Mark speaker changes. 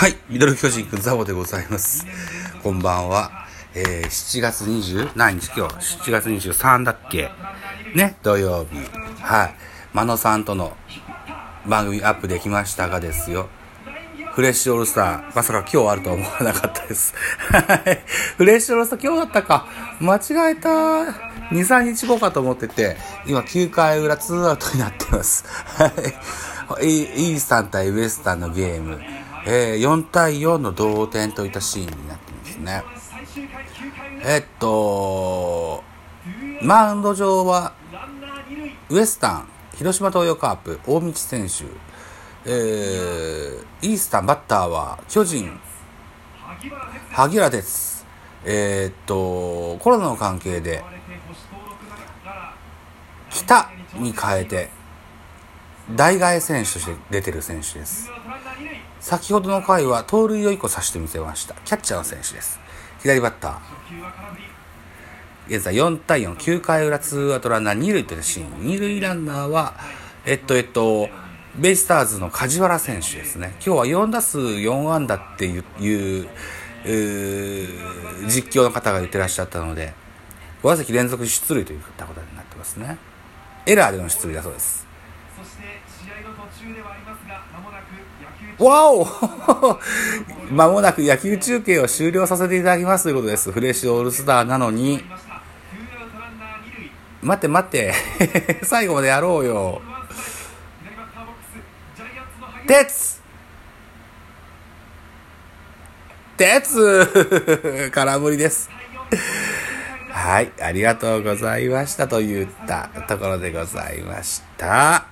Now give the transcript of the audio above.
Speaker 1: はい、ミドル巨人くんザボでございます。こんばんは。えー、7月20何日今日 ?7 月23だっけ？ね、土曜日。はい。真野さんとの番組アップできましたがですよ。フレッシュオールスター、まさか今日あるとは思わなかったです。はい。フレッシュオールスター今日だったか。間違えた。2、3日後かと思ってて、今9回裏2アウトになってます。はい。イースタン対ウエスタンのゲーム。えー、4対4の同点といったシーンになってますね。えっと、マウンド上は、ウエスタン、広島東洋カープ、大道選手、えー、イースタンバッターは、巨人、萩原です。えー、っと、コロナの関係で、北に変えて、代替選手として出てる選手です。先ほどの回は盗塁を1個刺してみせました。キャッチャーの選手です。左バッター。現在4対4、9回裏ツーアウトランナー2塁というシーン。2塁ランナーは、えっと、えっと、ベイスターズの梶原選手ですね。今日は4打数4安打っていう、いう実況の方が言ってらっしゃったので、5打席連続出塁といったことになってますね。エラーでの出塁だそうです。
Speaker 2: そして試合の途中ではありますが、まもなく野球
Speaker 1: わおまもなく野球中継を終了させていただきますということです。フレッシュオールスターなのに。待って待って。最後までやろうよ。
Speaker 2: ワンストライク。左バッターボックス。ジャイアンツの萩
Speaker 1: てつてつ空振りです。はい、ありがとうございましたと言ったところでございました。